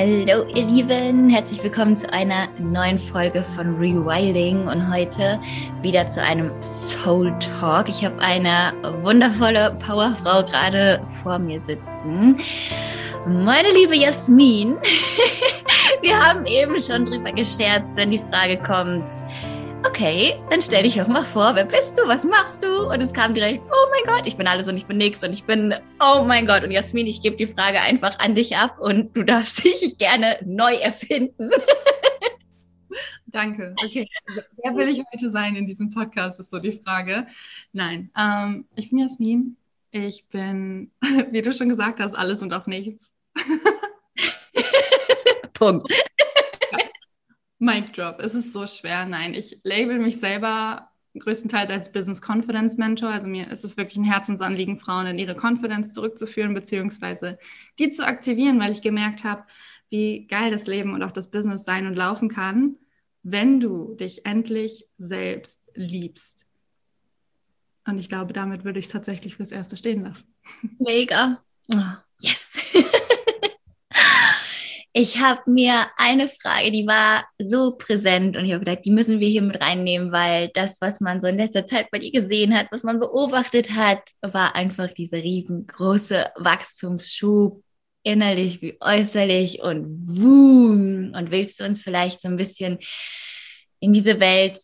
Hallo ihr Lieben, herzlich willkommen zu einer neuen Folge von Rewilding und heute wieder zu einem Soul Talk. Ich habe eine wundervolle Powerfrau gerade vor mir sitzen. Meine liebe Jasmin, wir haben eben schon drüber gescherzt, wenn die Frage kommt, okay, dann stell dich doch mal vor, wer bist du, was machst du? Und es kam direkt, oh mein Gott, ich bin alles und ich bin nichts und ich bin, oh mein Gott. Und Jasmin, ich gebe die Frage einfach an dich ab und du darfst dich gerne neu erfinden. Danke. Okay, also, wer will ich heute sein in diesem Podcast, ist so die Frage. Nein, ähm, ich bin Jasmin. Ich bin, wie du schon gesagt hast, alles und auch nichts. Punkt. Mic Drop. Es ist so schwer. Nein, ich label mich selber größtenteils als Business Confidence Mentor. Also mir ist es wirklich ein Herzensanliegen, Frauen in ihre Confidence zurückzuführen, beziehungsweise die zu aktivieren, weil ich gemerkt habe, wie geil das Leben und auch das Business sein und laufen kann, wenn du dich endlich selbst liebst. Und ich glaube, damit würde ich es tatsächlich fürs Erste stehen lassen. Mega. Yes. Ich habe mir eine Frage, die war so präsent und ich habe gedacht, die müssen wir hier mit reinnehmen, weil das, was man so in letzter Zeit bei ihr gesehen hat, was man beobachtet hat, war einfach dieser riesengroße Wachstumsschub, innerlich wie äußerlich und boom. Und willst du uns vielleicht so ein bisschen in diese Welt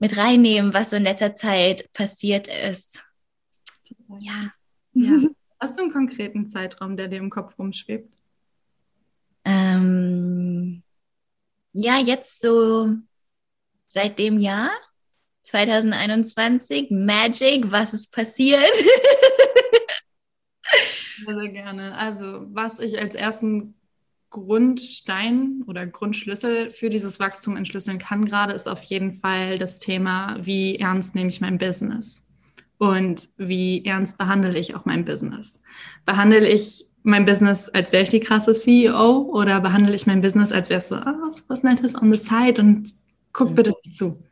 mit reinnehmen, was so in letzter Zeit passiert ist? Ja. ja. Hast du einen konkreten Zeitraum, der dir im Kopf rumschwebt? Ähm, ja, jetzt so seit dem Jahr 2021, Magic, was ist passiert? sehr, sehr gerne. Also, was ich als ersten Grundstein oder Grundschlüssel für dieses Wachstum entschlüsseln kann gerade, ist auf jeden Fall das Thema, wie ernst nehme ich mein Business und wie ernst behandle ich auch mein Business. Behandle ich mein Business, als wäre ich die krasse CEO oder behandle ich mein Business, als wäre es so, ah, was, was Nettes on the side und guck bitte nicht zu.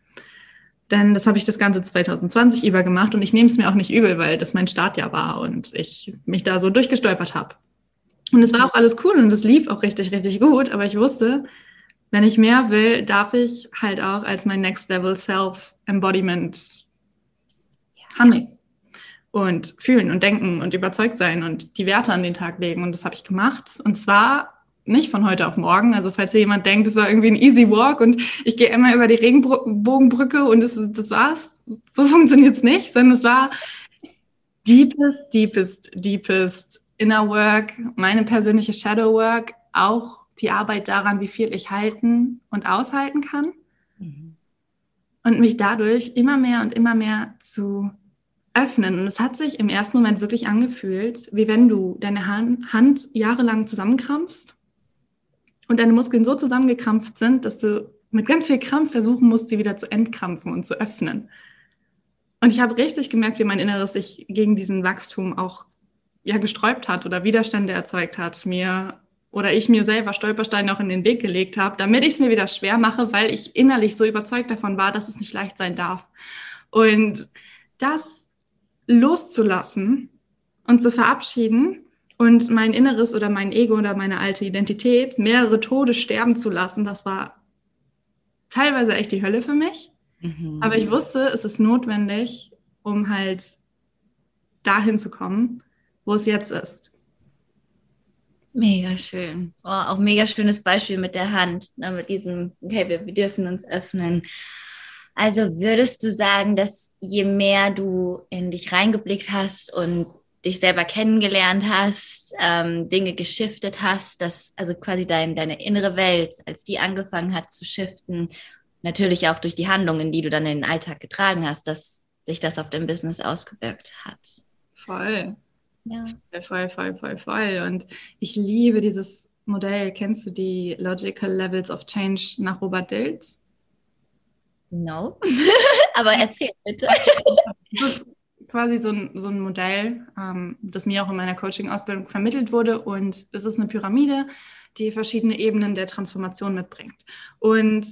Denn das habe ich das ganze 2020 über gemacht und ich nehme es mir auch nicht übel, weil das mein Startjahr war und ich mich da so durchgestolpert habe. Und es war auch alles cool und es lief auch richtig, richtig gut, aber ich wusste, wenn ich mehr will, darf ich halt auch als mein Next Level Self Embodiment handeln und fühlen und denken und überzeugt sein und die Werte an den Tag legen. Und das habe ich gemacht. Und zwar nicht von heute auf morgen. Also falls hier jemand denkt, es war irgendwie ein easy walk und ich gehe immer über die Regenbogenbrücke und das, das war's. So funktioniert es nicht, sondern es war deepest, deepest, deepest inner work, meine persönliche Shadow work, auch die Arbeit daran, wie viel ich halten und aushalten kann. Mhm. Und mich dadurch immer mehr und immer mehr zu öffnen. Und es hat sich im ersten Moment wirklich angefühlt, wie wenn du deine Hand jahrelang zusammenkrampfst und deine Muskeln so zusammengekrampft sind, dass du mit ganz viel Krampf versuchen musst, sie wieder zu entkrampfen und zu öffnen. Und ich habe richtig gemerkt, wie mein Inneres sich gegen diesen Wachstum auch ja gesträubt hat oder Widerstände erzeugt hat, mir oder ich mir selber Stolpersteine auch in den Weg gelegt habe, damit ich es mir wieder schwer mache, weil ich innerlich so überzeugt davon war, dass es nicht leicht sein darf. Und das loszulassen und zu verabschieden und mein Inneres oder mein Ego oder meine alte Identität mehrere Tode sterben zu lassen, das war teilweise echt die Hölle für mich. Mhm. Aber ich wusste, es ist notwendig, um halt dahin zu kommen, wo es jetzt ist. Mega schön. Oh, auch mega schönes Beispiel mit der Hand, ne, mit diesem, okay, wir, wir dürfen uns öffnen. Also würdest du sagen, dass je mehr du in dich reingeblickt hast und dich selber kennengelernt hast, ähm, Dinge geschiftet hast, dass also quasi dein, deine innere Welt, als die angefangen hat zu shiften, natürlich auch durch die Handlungen, die du dann in den Alltag getragen hast, dass sich das auf dein Business ausgewirkt hat. Voll. Ja. Voll, voll, voll, voll. Und ich liebe dieses Modell. Kennst du die Logical Levels of Change nach Robert Dills? No, aber erzähl bitte. Es ist quasi so ein, so ein Modell, ähm, das mir auch in meiner Coaching-Ausbildung vermittelt wurde. Und es ist eine Pyramide, die verschiedene Ebenen der Transformation mitbringt. Und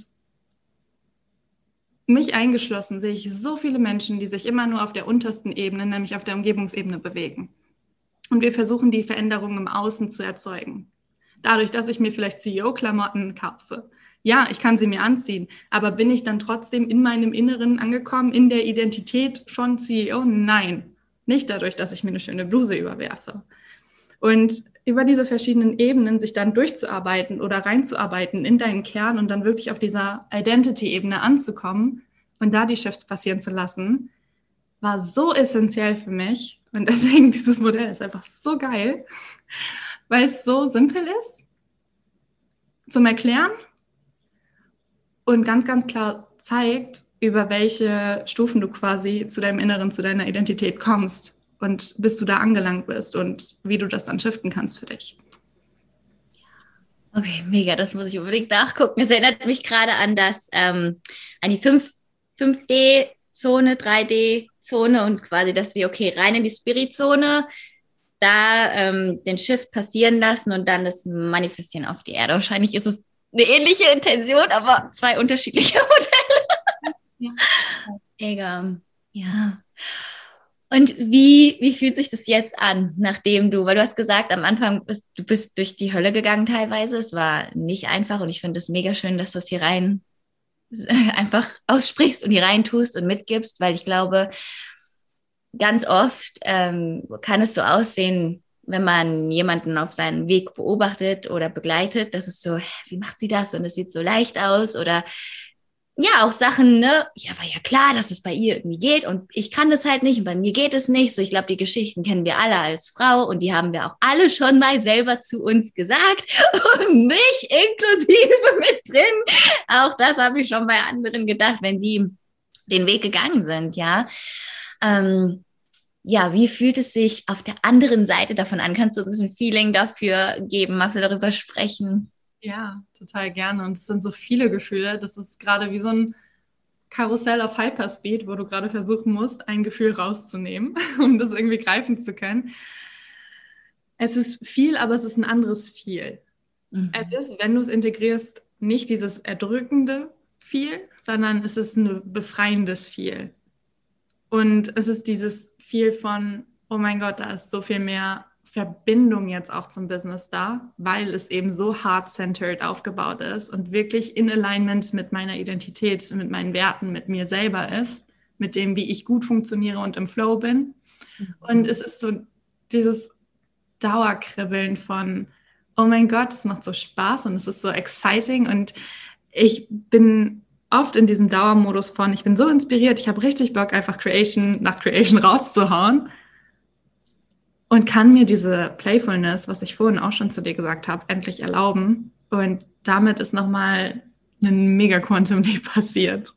mich eingeschlossen sehe ich so viele Menschen, die sich immer nur auf der untersten Ebene, nämlich auf der Umgebungsebene bewegen. Und wir versuchen, die Veränderungen im Außen zu erzeugen. Dadurch, dass ich mir vielleicht CEO-Klamotten kaufe. Ja, ich kann sie mir anziehen, aber bin ich dann trotzdem in meinem Inneren angekommen, in der Identität schon CEO? Nein, nicht dadurch, dass ich mir eine schöne Bluse überwerfe. Und über diese verschiedenen Ebenen sich dann durchzuarbeiten oder reinzuarbeiten in deinen Kern und dann wirklich auf dieser Identity-Ebene anzukommen und da die Shifts passieren zu lassen, war so essentiell für mich. Und deswegen dieses Modell ist einfach so geil, weil es so simpel ist zum Erklären und ganz, ganz klar zeigt, über welche Stufen du quasi zu deinem Inneren, zu deiner Identität kommst und bis du da angelangt bist und wie du das dann shiften kannst für dich. Okay, mega, das muss ich unbedingt nachgucken. Es erinnert mich gerade an das, ähm, an die 5, 5D-Zone, 3D-Zone und quasi, dass wir, okay, rein in die Spirit-Zone, da ähm, den Shift passieren lassen und dann das Manifestieren auf die Erde. Wahrscheinlich ist es eine ähnliche Intention, aber zwei unterschiedliche Modelle. Ja. Mega. Ja. Und wie, wie fühlt sich das jetzt an, nachdem du, weil du hast gesagt, am Anfang bist du bist durch die Hölle gegangen teilweise. Es war nicht einfach und ich finde es mega schön, dass du es hier rein einfach aussprichst und hier rein tust und mitgibst, weil ich glaube, ganz oft ähm, kann es so aussehen, wenn man jemanden auf seinem Weg beobachtet oder begleitet, dass es so, wie macht sie das und es sieht so leicht aus oder ja, auch Sachen, ne, ja, war ja klar, dass es bei ihr irgendwie geht und ich kann das halt nicht und bei mir geht es nicht. So, ich glaube, die Geschichten kennen wir alle als Frau und die haben wir auch alle schon mal selber zu uns gesagt und mich inklusive mit drin. Auch das habe ich schon bei anderen gedacht, wenn die den Weg gegangen sind, ja. Ähm, ja, wie fühlt es sich auf der anderen Seite davon an? Kannst du uns ein Feeling dafür geben? Magst du darüber sprechen? Ja, total gerne. Und es sind so viele Gefühle. Das ist gerade wie so ein Karussell auf Hyperspeed, wo du gerade versuchen musst, ein Gefühl rauszunehmen, um das irgendwie greifen zu können. Es ist viel, aber es ist ein anderes viel. Mhm. Es ist, wenn du es integrierst, nicht dieses erdrückende viel, sondern es ist ein befreiendes viel. Und es ist dieses viel von, oh mein Gott, da ist so viel mehr Verbindung jetzt auch zum Business da, weil es eben so heart-centered aufgebaut ist und wirklich in Alignment mit meiner Identität, mit meinen Werten, mit mir selber ist, mit dem, wie ich gut funktioniere und im Flow bin. Mhm. Und es ist so dieses Dauerkribbeln von, oh mein Gott, es macht so Spaß und es ist so exciting und ich bin oft in diesem Dauermodus von, ich bin so inspiriert, ich habe richtig Bock, einfach Creation nach Creation rauszuhauen und kann mir diese Playfulness, was ich vorhin auch schon zu dir gesagt habe, endlich erlauben. Und damit ist nochmal ein mega Quantum Leap passiert.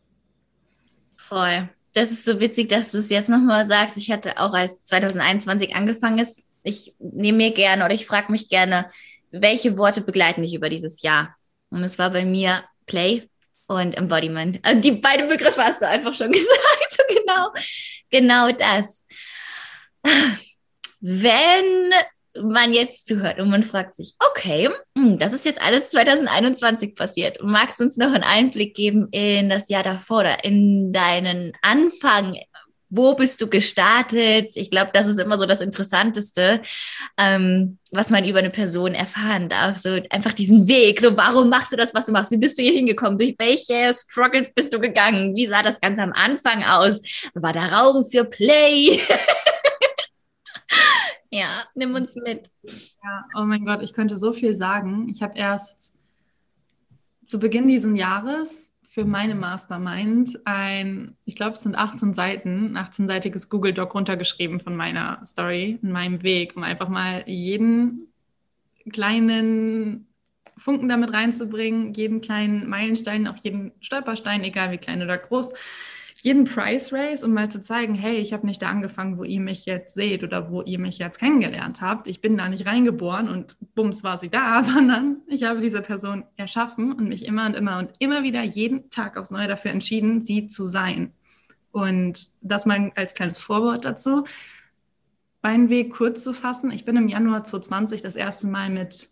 Voll. Das ist so witzig, dass du es jetzt nochmal sagst. Ich hatte auch als 2021 angefangen ist, ich nehme mir gerne oder ich frage mich gerne, welche Worte begleiten dich über dieses Jahr? Und es war bei mir Play, und Embodiment. Also die beiden Begriffe hast du einfach schon gesagt. So genau, genau das. Wenn man jetzt zuhört und man fragt sich, okay, hm, das ist jetzt alles 2021 passiert. Magst du uns noch einen Einblick geben in das Jahr davor oder in deinen Anfang wo bist du gestartet? Ich glaube, das ist immer so das Interessanteste, ähm, was man über eine Person erfahren darf. So einfach diesen Weg. So, warum machst du das, was du machst? Wie bist du hier hingekommen? Durch welche Struggles bist du gegangen? Wie sah das Ganze am Anfang aus? War da Raum für Play? ja, nimm uns mit. Ja, oh mein Gott, ich könnte so viel sagen. Ich habe erst zu Beginn dieses Jahres für meine Mastermind ein, ich glaube, es sind 18 Seiten, 18-seitiges Google Doc runtergeschrieben von meiner Story, in meinem Weg, um einfach mal jeden kleinen Funken damit reinzubringen, jeden kleinen Meilenstein, auch jeden Stolperstein, egal wie klein oder groß, jeden Price Race, um mal zu zeigen, hey, ich habe nicht da angefangen, wo ihr mich jetzt seht oder wo ihr mich jetzt kennengelernt habt. Ich bin da nicht reingeboren und bums war sie da, sondern ich habe diese Person erschaffen und mich immer und immer und immer wieder jeden Tag aufs Neue dafür entschieden, sie zu sein. Und das mal als kleines Vorwort dazu. Meinen Weg kurz zu fassen. Ich bin im Januar 2020 das erste Mal mit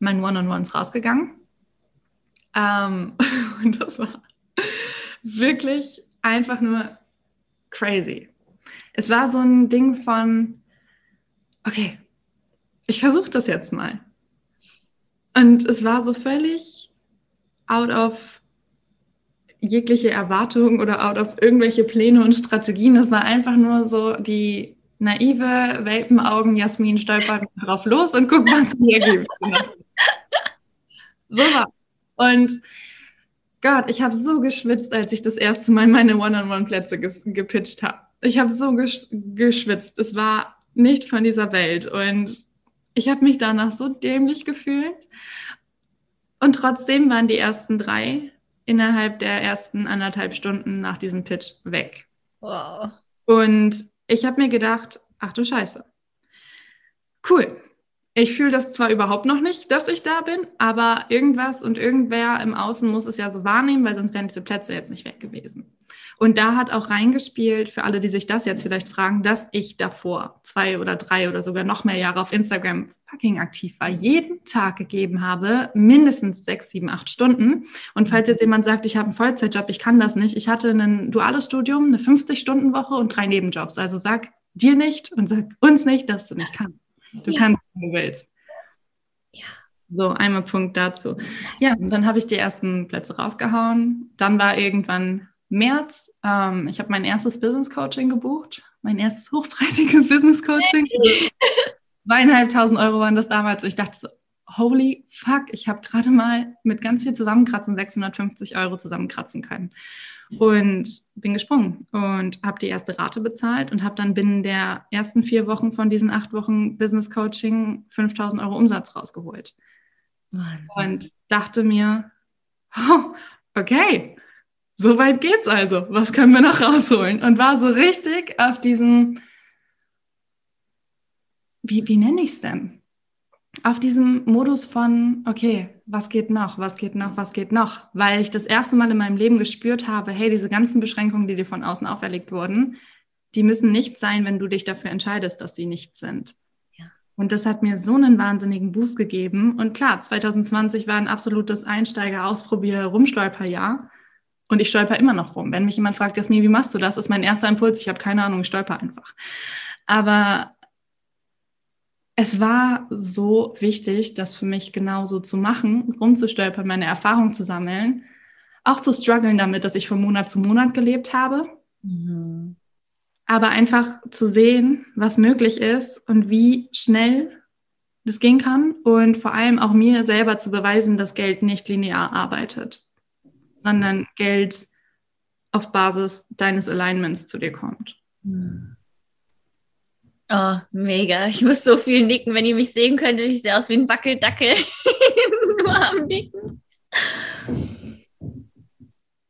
meinen One-on-Ones rausgegangen. Ähm, und das war wirklich einfach nur crazy. Es war so ein Ding von, okay, ich versuche das jetzt mal. Und es war so völlig out of jegliche Erwartung oder out of irgendwelche Pläne und Strategien. Es war einfach nur so die naive Welpenaugen Jasmin stolpert drauf los und guckt, was sie ergibt. so war. Und Gott, ich habe so geschwitzt, als ich das erste Mal meine One-on-One-Plätze gepitcht habe. Ich habe so gesch geschwitzt. Es war nicht von dieser Welt. Und ich habe mich danach so dämlich gefühlt. Und trotzdem waren die ersten drei innerhalb der ersten anderthalb Stunden nach diesem Pitch weg. Wow. Und ich habe mir gedacht, ach du Scheiße. Cool. Ich fühle das zwar überhaupt noch nicht, dass ich da bin, aber irgendwas und irgendwer im Außen muss es ja so wahrnehmen, weil sonst wären diese Plätze jetzt nicht weg gewesen. Und da hat auch reingespielt, für alle, die sich das jetzt vielleicht fragen, dass ich davor zwei oder drei oder sogar noch mehr Jahre auf Instagram fucking aktiv war, jeden Tag gegeben habe, mindestens sechs, sieben, acht Stunden. Und falls jetzt jemand sagt, ich habe einen Vollzeitjob, ich kann das nicht, ich hatte ein duales Studium, eine 50-Stunden-Woche und drei Nebenjobs. Also sag dir nicht und sag uns nicht, dass du nicht kannst. Du kannst, wenn du willst. Ja. So, einmal Punkt dazu. Ja, und dann habe ich die ersten Plätze rausgehauen. Dann war irgendwann März. Ähm, ich habe mein erstes Business Coaching gebucht, mein erstes hochpreisiges Business Coaching. Zweieinhalbtausend Euro waren das damals. Und ich dachte so, holy fuck, ich habe gerade mal mit ganz viel Zusammenkratzen 650 Euro zusammenkratzen können. Und bin gesprungen und habe die erste Rate bezahlt und habe dann binnen der ersten vier Wochen von diesen acht Wochen Business Coaching 5000 Euro Umsatz rausgeholt. Wahnsinn. Und dachte mir, oh, okay, so weit geht's also. Was können wir noch rausholen? Und war so richtig auf diesem, wie, wie nenne ich es denn? Auf diesem Modus von, okay, was geht noch, was geht noch, was geht noch? Weil ich das erste Mal in meinem Leben gespürt habe, hey, diese ganzen Beschränkungen, die dir von außen auferlegt wurden, die müssen nicht sein, wenn du dich dafür entscheidest, dass sie nicht sind. Und das hat mir so einen wahnsinnigen Boost gegeben. Und klar, 2020 war ein absolutes Einsteiger, Ausprobier, Rumstolperjahr. Und ich stolper immer noch rum. Wenn mich jemand fragt, Jasmin, wie machst du das? ist mein erster Impuls. Ich habe keine Ahnung, ich stolper einfach. Aber es war so wichtig, das für mich genauso zu machen, rumzustolpern, meine Erfahrung zu sammeln, auch zu strugglen damit, dass ich von Monat zu Monat gelebt habe. Mhm. Aber einfach zu sehen, was möglich ist und wie schnell das gehen kann und vor allem auch mir selber zu beweisen, dass Geld nicht linear arbeitet sondern Geld auf Basis deines Alignments zu dir kommt. Oh, mega. Ich muss so viel nicken. Wenn ihr mich sehen könntet, ich sehe aus wie ein Wackeldackel. Nur am Nicken.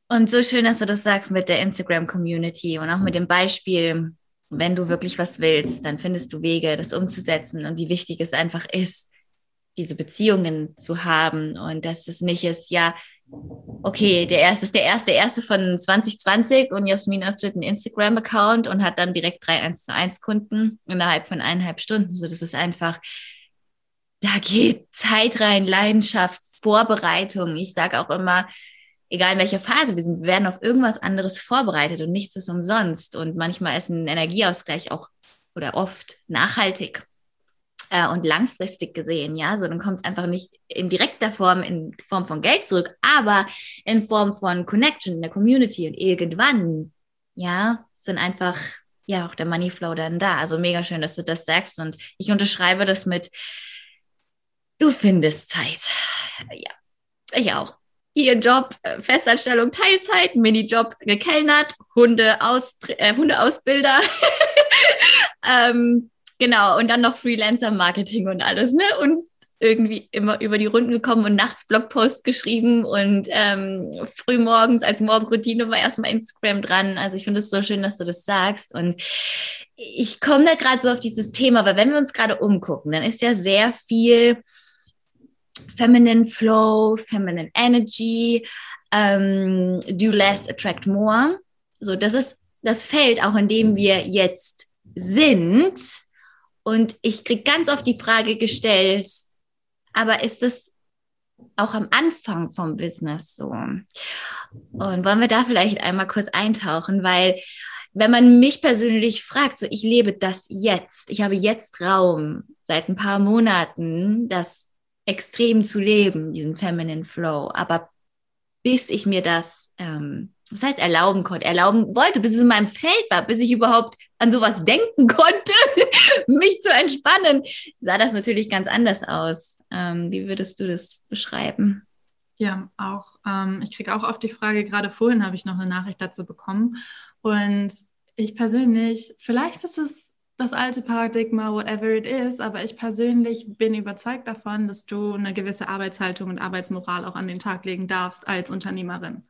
Und so schön, dass du das sagst mit der Instagram-Community und auch mit dem Beispiel, wenn du wirklich was willst, dann findest du Wege, das umzusetzen und wie wichtig es einfach ist, diese Beziehungen zu haben und dass es nicht ist, ja, okay, der erste ist der erste, der erste von 2020 und Jasmin öffnet einen Instagram-Account und hat dann direkt drei 1 zu 1 Kunden innerhalb von eineinhalb Stunden. So, das ist einfach, da geht Zeit rein, Leidenschaft, Vorbereitung. Ich sage auch immer, egal in welcher Phase wir sind, wir werden auf irgendwas anderes vorbereitet und nichts ist umsonst. Und manchmal ist ein Energieausgleich auch oder oft nachhaltig äh, und langfristig gesehen, ja, so dann kommt es einfach nicht in direkter Form, in Form von Geld zurück, aber in Form von Connection in der Community und irgendwann, ja, sind einfach ja auch der Moneyflow dann da. Also mega schön, dass du das sagst und ich unterschreibe das mit, du findest Zeit. Ja, ich auch. Hier Job, äh, Festanstellung, Teilzeit, Minijob gekellnert, Hunde aus, äh, Hundeausbilder. ähm, Genau, und dann noch Freelancer-Marketing und alles, ne? Und irgendwie immer über die Runden gekommen und nachts Blogposts geschrieben und ähm, frühmorgens als Morgenroutine war erstmal Instagram dran. Also ich finde es so schön, dass du das sagst. Und ich komme da gerade so auf dieses Thema, weil wenn wir uns gerade umgucken, dann ist ja sehr viel Feminine Flow, Feminine Energy, ähm, do less, attract more. So, das ist das Feld, auch in dem wir jetzt sind und ich kriege ganz oft die Frage gestellt, aber ist es auch am Anfang vom Business so? Und wollen wir da vielleicht einmal kurz eintauchen, weil wenn man mich persönlich fragt, so ich lebe das jetzt, ich habe jetzt Raum seit ein paar Monaten, dass extrem zu leben, diesen Feminine Flow. Aber bis ich mir das, ähm, was heißt erlauben konnte, erlauben wollte, bis es in meinem Feld war, bis ich überhaupt an sowas denken konnte, mich zu entspannen, sah das natürlich ganz anders aus. Ähm, wie würdest du das beschreiben? Ja, auch. Ähm, ich kriege auch oft die Frage, gerade vorhin habe ich noch eine Nachricht dazu bekommen. Und ich persönlich, vielleicht ist es das alte Paradigma, whatever it is, aber ich persönlich bin überzeugt davon, dass du eine gewisse Arbeitshaltung und Arbeitsmoral auch an den Tag legen darfst als Unternehmerin.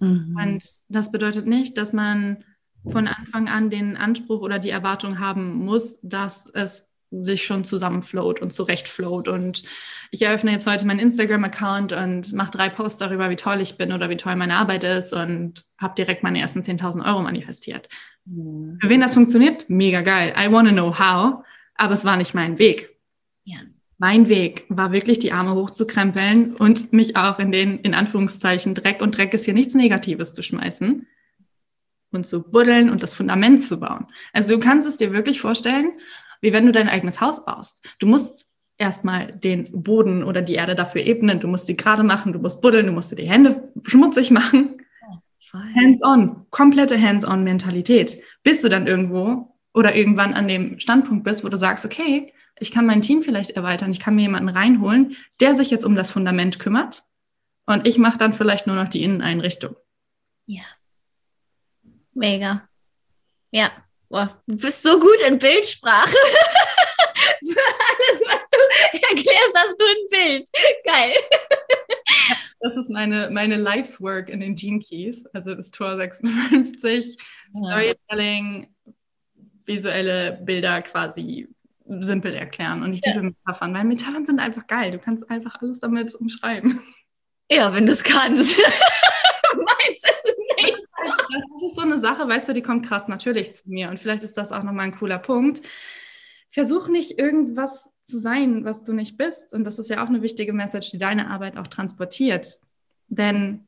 Mhm. Und das bedeutet nicht, dass man von Anfang an den Anspruch oder die Erwartung haben muss, dass es sich schon zusammenfloat und zurechtfloat. Und ich eröffne jetzt heute meinen Instagram-Account und mache drei Posts darüber, wie toll ich bin oder wie toll meine Arbeit ist und habe direkt meine ersten 10.000 Euro manifestiert. Mhm. Für wen das funktioniert, mega geil. I want to know how, aber es war nicht mein Weg. Ja. Mein Weg war wirklich, die Arme hochzukrempeln und mich auch in den, in Anführungszeichen, Dreck und Dreck ist hier nichts Negatives zu schmeißen und zu buddeln und das Fundament zu bauen. Also du kannst es dir wirklich vorstellen, wie wenn du dein eigenes Haus baust. Du musst erstmal den Boden oder die Erde dafür ebnen, du musst sie gerade machen, du musst buddeln, du musst dir die Hände schmutzig machen. Hands-on, komplette Hands-on-Mentalität, bis du dann irgendwo oder irgendwann an dem Standpunkt bist, wo du sagst, okay, ich kann mein Team vielleicht erweitern, ich kann mir jemanden reinholen, der sich jetzt um das Fundament kümmert und ich mache dann vielleicht nur noch die Inneneinrichtung. Ja. Mega. Ja, Boah, du bist so gut in Bildsprache. Alles, was du erklärst, hast du ein Bild. Geil. Das ist meine, meine Life's Work in den Gene Keys, also das Tor 56, ja. Storytelling, visuelle Bilder quasi simpel erklären. Und ich liebe ja. Metaphern, weil Metaphern sind einfach geil. Du kannst einfach alles damit umschreiben. Ja, wenn du es kannst. Meins ist es nicht. Halt, das ist so eine Sache, weißt du, die kommt krass natürlich zu mir. Und vielleicht ist das auch nochmal ein cooler Punkt. Versuch nicht irgendwas zu sein, was du nicht bist. Und das ist ja auch eine wichtige Message, die deine Arbeit auch transportiert. Denn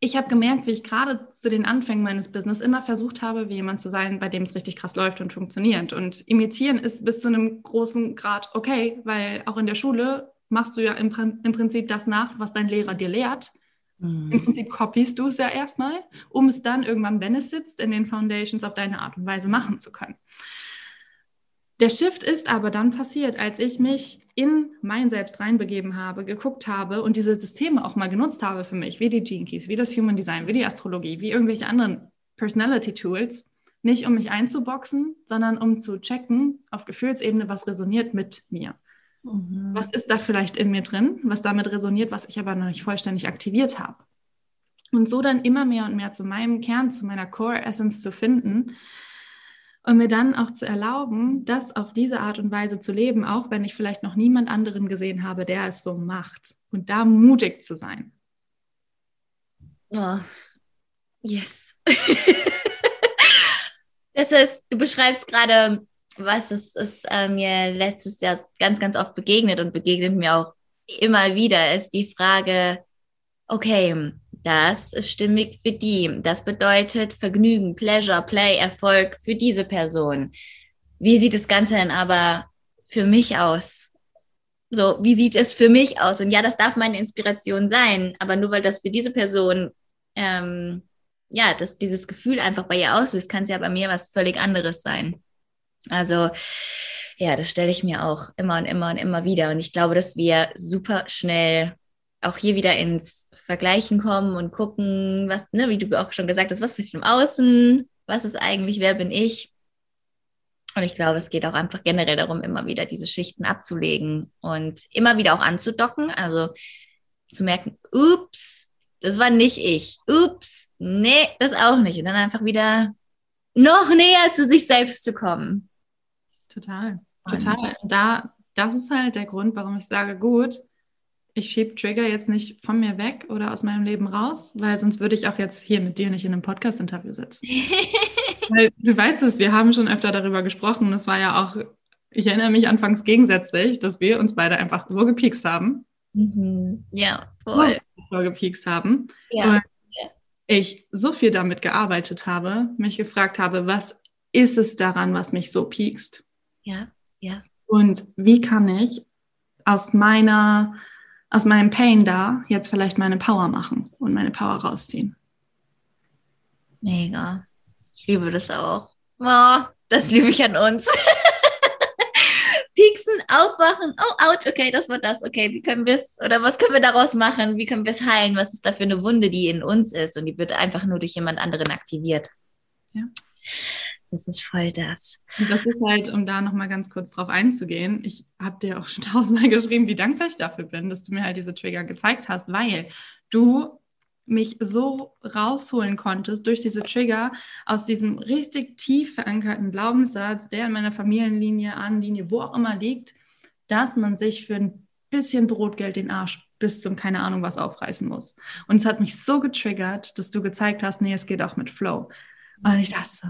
ich habe gemerkt, wie ich gerade zu den Anfängen meines Business immer versucht habe, wie jemand zu sein, bei dem es richtig krass läuft und funktioniert. Und imitieren ist bis zu einem großen Grad okay, weil auch in der Schule machst du ja im, im Prinzip das nach, was dein Lehrer dir lehrt. Mhm. Im Prinzip copiest du es ja erstmal, um es dann irgendwann, wenn es sitzt, in den Foundations auf deine Art und Weise machen zu können. Der Shift ist aber dann passiert, als ich mich in mein Selbst reinbegeben habe, geguckt habe und diese Systeme auch mal genutzt habe für mich, wie die Gene Keys, wie das Human Design, wie die Astrologie, wie irgendwelche anderen Personality Tools, nicht um mich einzuboxen, sondern um zu checken auf Gefühlsebene, was resoniert mit mir. Mhm. Was ist da vielleicht in mir drin, was damit resoniert, was ich aber noch nicht vollständig aktiviert habe? Und so dann immer mehr und mehr zu meinem Kern, zu meiner Core Essence zu finden und mir dann auch zu erlauben, das auf diese Art und Weise zu leben, auch wenn ich vielleicht noch niemand anderen gesehen habe, der es so macht. Und da mutig zu sein. Oh, yes. das ist, du beschreibst gerade was ist, ist äh, mir letztes Jahr ganz, ganz oft begegnet und begegnet mir auch immer wieder, ist die Frage, okay, das ist stimmig für die. Das bedeutet Vergnügen, Pleasure, Play, Erfolg für diese Person. Wie sieht das Ganze denn aber für mich aus? So, wie sieht es für mich aus? Und ja, das darf meine Inspiration sein, aber nur weil das für diese Person, ähm, ja, dass dieses Gefühl einfach bei ihr auslöst, kann es ja bei mir was völlig anderes sein. Also ja, das stelle ich mir auch immer und immer und immer wieder. Und ich glaube, dass wir super schnell auch hier wieder ins Vergleichen kommen und gucken, was, ne, wie du auch schon gesagt hast, was passiert im Außen, was ist eigentlich, wer bin ich? Und ich glaube, es geht auch einfach generell darum, immer wieder diese Schichten abzulegen und immer wieder auch anzudocken, also zu merken, ups, das war nicht ich, ups, nee, das auch nicht. Und dann einfach wieder noch näher zu sich selbst zu kommen. Total, total. Da, das ist halt der Grund, warum ich sage, gut, ich schiebe Trigger jetzt nicht von mir weg oder aus meinem Leben raus, weil sonst würde ich auch jetzt hier mit dir nicht in einem Podcast-Interview sitzen. weil du weißt es, wir haben schon öfter darüber gesprochen es war ja auch, ich erinnere mich anfangs gegensätzlich, dass wir uns beide einfach so gepiekst haben. Mhm. Ja, voll. So gepiekst haben. Ja. Und ich so viel damit gearbeitet habe, mich gefragt habe, was ist es daran, was mich so piekst? Ja, ja. Und wie kann ich aus meiner, aus meinem Pain da jetzt vielleicht meine Power machen und meine Power rausziehen. Mega. Ich liebe das auch. Oh, das liebe ich an uns. Pieksen, aufwachen, oh, ouch, okay, das war das, okay, wie können wir es, oder was können wir daraus machen, wie können wir es heilen, was ist da für eine Wunde, die in uns ist und die wird einfach nur durch jemand anderen aktiviert. Ja. Das ist voll das. Und das ist halt, um da nochmal ganz kurz drauf einzugehen, ich habe dir auch schon tausendmal geschrieben, wie dankbar ich dafür bin, dass du mir halt diese Trigger gezeigt hast, weil du mich so rausholen konntest durch diese Trigger aus diesem richtig tief verankerten Glaubenssatz, der in meiner Familienlinie, Ahnenlinie, wo auch immer liegt, dass man sich für ein bisschen Brotgeld den Arsch bis zum keine Ahnung was aufreißen muss. Und es hat mich so getriggert, dass du gezeigt hast, nee, es geht auch mit Flow. Und ich dachte so,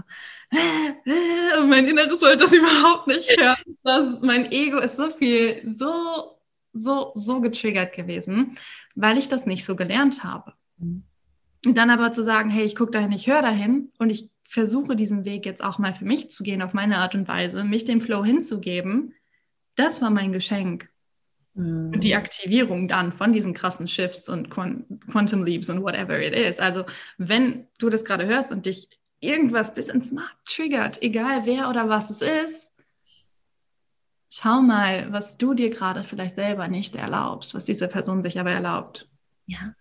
äh, äh, und mein Inneres wollte das überhaupt nicht hören. Das, mein Ego ist so viel, so, so, so getriggert gewesen, weil ich das nicht so gelernt habe. Und dann aber zu sagen, hey, ich gucke dahin, ich höre dahin und ich versuche diesen Weg jetzt auch mal für mich zu gehen, auf meine Art und Weise, mich dem Flow hinzugeben, das war mein Geschenk. Mhm. Und die Aktivierung dann von diesen krassen Shifts und Quantum Leaps und whatever it is. Also, wenn du das gerade hörst und dich irgendwas bis ins Markt triggert, egal wer oder was es ist, schau mal, was du dir gerade vielleicht selber nicht erlaubst, was diese Person sich aber erlaubt. Ja.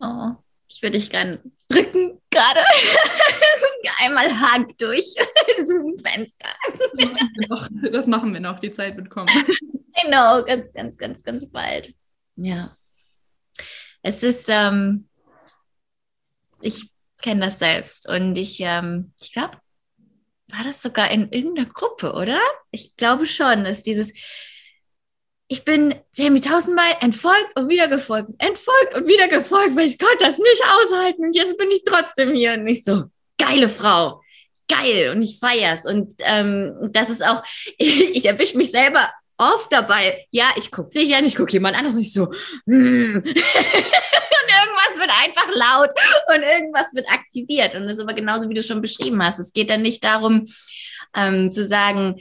Oh, ich würde dich gerne drücken, gerade. Einmal Hag durch zum Fenster. Das machen wir noch, die Zeit wird kommen. Genau, ganz, ganz, ganz, ganz bald. Ja. Es ist, ähm, ich kenne das selbst. Und ich, ähm, ich glaube, war das sogar in irgendeiner Gruppe, oder? Ich glaube schon, dass dieses, ich bin Jamie tausendmal entfolgt und wieder gefolgt, entfolgt und wieder gefolgt, weil ich konnte das nicht aushalten und jetzt bin ich trotzdem hier. Und nicht so, geile Frau, geil. Und ich feier's. Und ähm, das ist auch, ich, ich erwische mich selber oft dabei, ja, ich gucke dich an, ich gucke jemand an und ich so, mm. und irgendwas wird einfach laut und irgendwas wird aktiviert und das ist aber genauso, wie du schon beschrieben hast. Es geht dann nicht darum, ähm, zu sagen,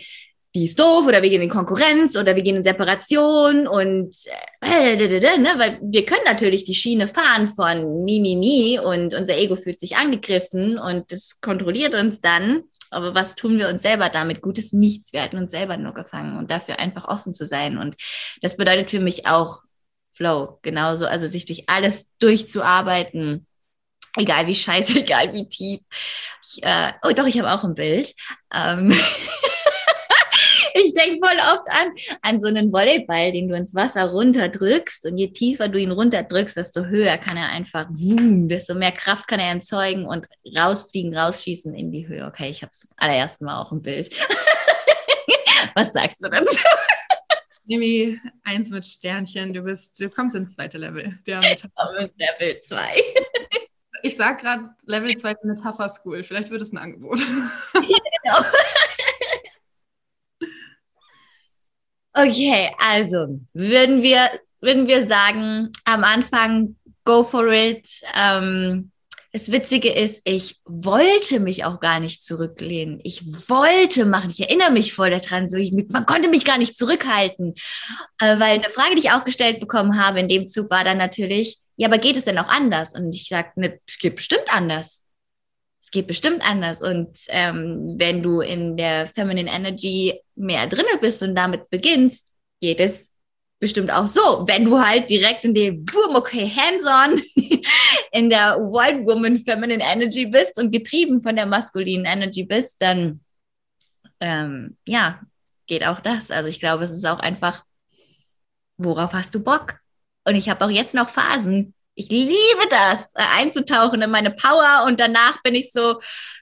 die ist doof oder wir gehen in Konkurrenz oder wir gehen in Separation und äh, ne, weil wir können natürlich die Schiene fahren von mi, mi, mi und unser Ego fühlt sich angegriffen und das kontrolliert uns dann. Aber was tun wir uns selber damit? Gutes Nichts. Wir halten uns selber nur gefangen und dafür einfach offen zu sein. Und das bedeutet für mich auch Flow. Genauso, also sich durch alles durchzuarbeiten. Egal wie scheiße, egal wie tief. Ich, äh, oh, doch, ich habe auch ein Bild. Ähm ich denke voll oft an, an so einen Volleyball, den du ins Wasser runterdrückst. Und je tiefer du ihn runterdrückst, desto höher kann er einfach, boom, desto mehr Kraft kann er erzeugen und rausfliegen, rausschießen in die Höhe. Okay, ich habe zum allerersten Mal auch ein Bild. Was sagst du dazu? Nimi, eins mit Sternchen, du bist, du kommst ins zweite Level. Der Metapher Level 2. Ich sag gerade Level 2 Metapher School. Vielleicht wird es ein Angebot. Ja, genau. Okay, also würden wir, würden wir sagen, am Anfang go for it. Ähm, das Witzige ist, ich wollte mich auch gar nicht zurücklehnen. Ich wollte machen. Ich erinnere mich voll daran. So, ich, man konnte mich gar nicht zurückhalten. Äh, weil eine Frage, die ich auch gestellt bekommen habe in dem Zug, war dann natürlich, ja, aber geht es denn auch anders? Und ich sagte, ne, es geht bestimmt anders es geht bestimmt anders. Und ähm, wenn du in der Feminine Energy mehr drinne bist und damit beginnst, geht es bestimmt auch so. Wenn du halt direkt in dem Boom, okay, hands-on in der Wild Woman Feminine Energy bist und getrieben von der maskulinen Energy bist, dann ähm, ja, geht auch das. Also ich glaube, es ist auch einfach, worauf hast du Bock? Und ich habe auch jetzt noch Phasen, ich liebe das, äh, einzutauchen in meine Power und danach bin ich so,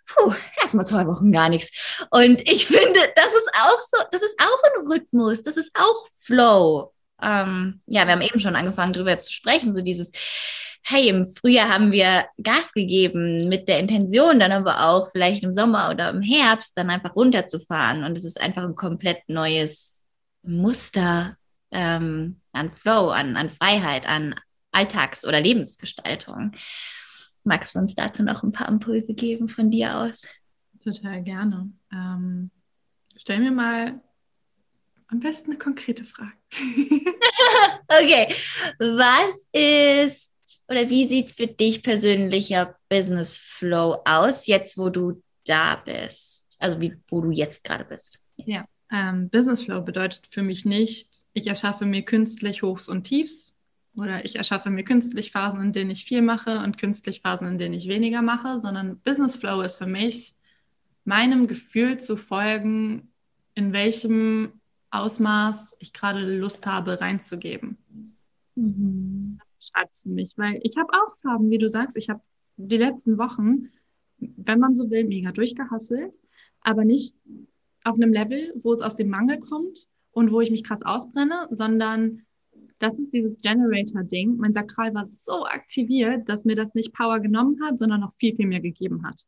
puh, erstmal zwei Wochen gar nichts. Und ich finde, das ist auch so, das ist auch ein Rhythmus, das ist auch Flow. Ähm, ja, wir haben eben schon angefangen, darüber zu sprechen, so dieses, hey, im Frühjahr haben wir Gas gegeben mit der Intention, dann aber auch vielleicht im Sommer oder im Herbst dann einfach runterzufahren. Und es ist einfach ein komplett neues Muster ähm, an Flow, an, an Freiheit, an Alltags- oder Lebensgestaltung. Magst du uns dazu noch ein paar Impulse geben von dir aus? Total gerne. Ähm, stell mir mal Am besten eine konkrete Frage. okay. Was ist oder wie sieht für dich persönlicher Business Flow aus, jetzt wo du da bist? Also wie, wo du jetzt gerade bist. Ja, ähm, Business Flow bedeutet für mich nicht, ich erschaffe mir künstlich Hochs und Tiefs oder ich erschaffe mir künstlich Phasen, in denen ich viel mache und künstlich Phasen, in denen ich weniger mache, sondern Business Flow ist für mich meinem Gefühl zu folgen, in welchem Ausmaß ich gerade Lust habe, reinzugeben. Mhm. Schreibt für mich, weil ich habe auch Farben, wie du sagst. Ich habe die letzten Wochen, wenn man so will, mega durchgehasselt, aber nicht auf einem Level, wo es aus dem Mangel kommt und wo ich mich krass ausbrenne, sondern das ist dieses Generator-Ding. Mein Sakral war so aktiviert, dass mir das nicht Power genommen hat, sondern noch viel, viel mehr gegeben hat.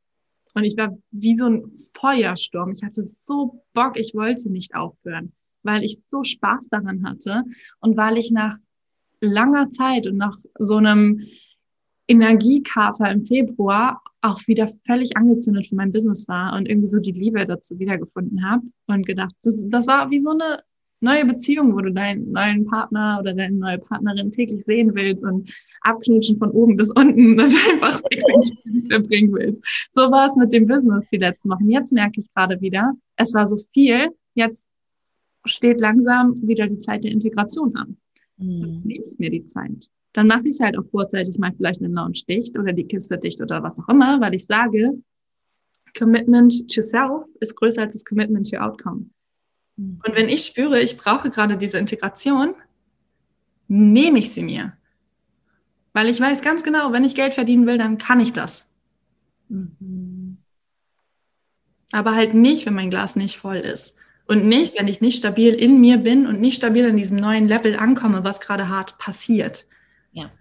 Und ich war wie so ein Feuersturm. Ich hatte so Bock, ich wollte nicht aufhören, weil ich so Spaß daran hatte und weil ich nach langer Zeit und nach so einem Energiekater im Februar auch wieder völlig angezündet für mein Business war und irgendwie so die Liebe dazu wiedergefunden habe und gedacht, das, das war wie so eine neue Beziehung, wo du deinen neuen Partner oder deine neue Partnerin täglich sehen willst und abknutschen von oben bis unten und einfach sexy verbringen willst. So war es mit dem Business die letzten Wochen. Jetzt merke ich gerade wieder, es war so viel, jetzt steht langsam wieder die Zeit der Integration an. Mhm. Dann nehme ich mir die Zeit. Dann mache ich halt auch vorzeitig mal vielleicht eine Lounge dicht oder die Kiste dicht oder was auch immer, weil ich sage, Commitment to self ist größer als das Commitment to outcome. Mhm. Und wenn ich spüre, ich brauche gerade diese Integration, nehme ich sie mir. Weil ich weiß ganz genau, wenn ich Geld verdienen will, dann kann ich das. Mhm. Aber halt nicht, wenn mein Glas nicht voll ist. Und nicht, wenn ich nicht stabil in mir bin und nicht stabil in diesem neuen Level ankomme, was gerade hart passiert. Ja.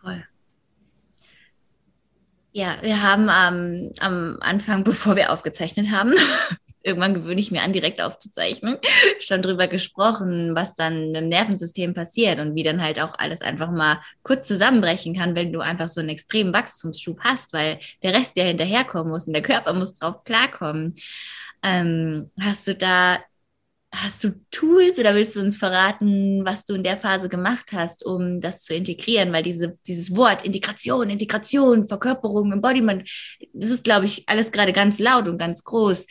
Voll. Ja, wir haben ähm, am Anfang, bevor wir aufgezeichnet haben, irgendwann gewöhne ich mir an, direkt aufzuzeichnen, schon drüber gesprochen, was dann mit dem Nervensystem passiert und wie dann halt auch alles einfach mal kurz zusammenbrechen kann, wenn du einfach so einen extremen Wachstumsschub hast, weil der Rest ja hinterherkommen muss und der Körper muss drauf klarkommen. Ähm, hast du da, hast du Tools oder willst du uns verraten, was du in der Phase gemacht hast, um das zu integrieren? Weil diese, dieses Wort Integration, Integration, Verkörperung, Embodiment, das ist, glaube ich, alles gerade ganz laut und ganz groß.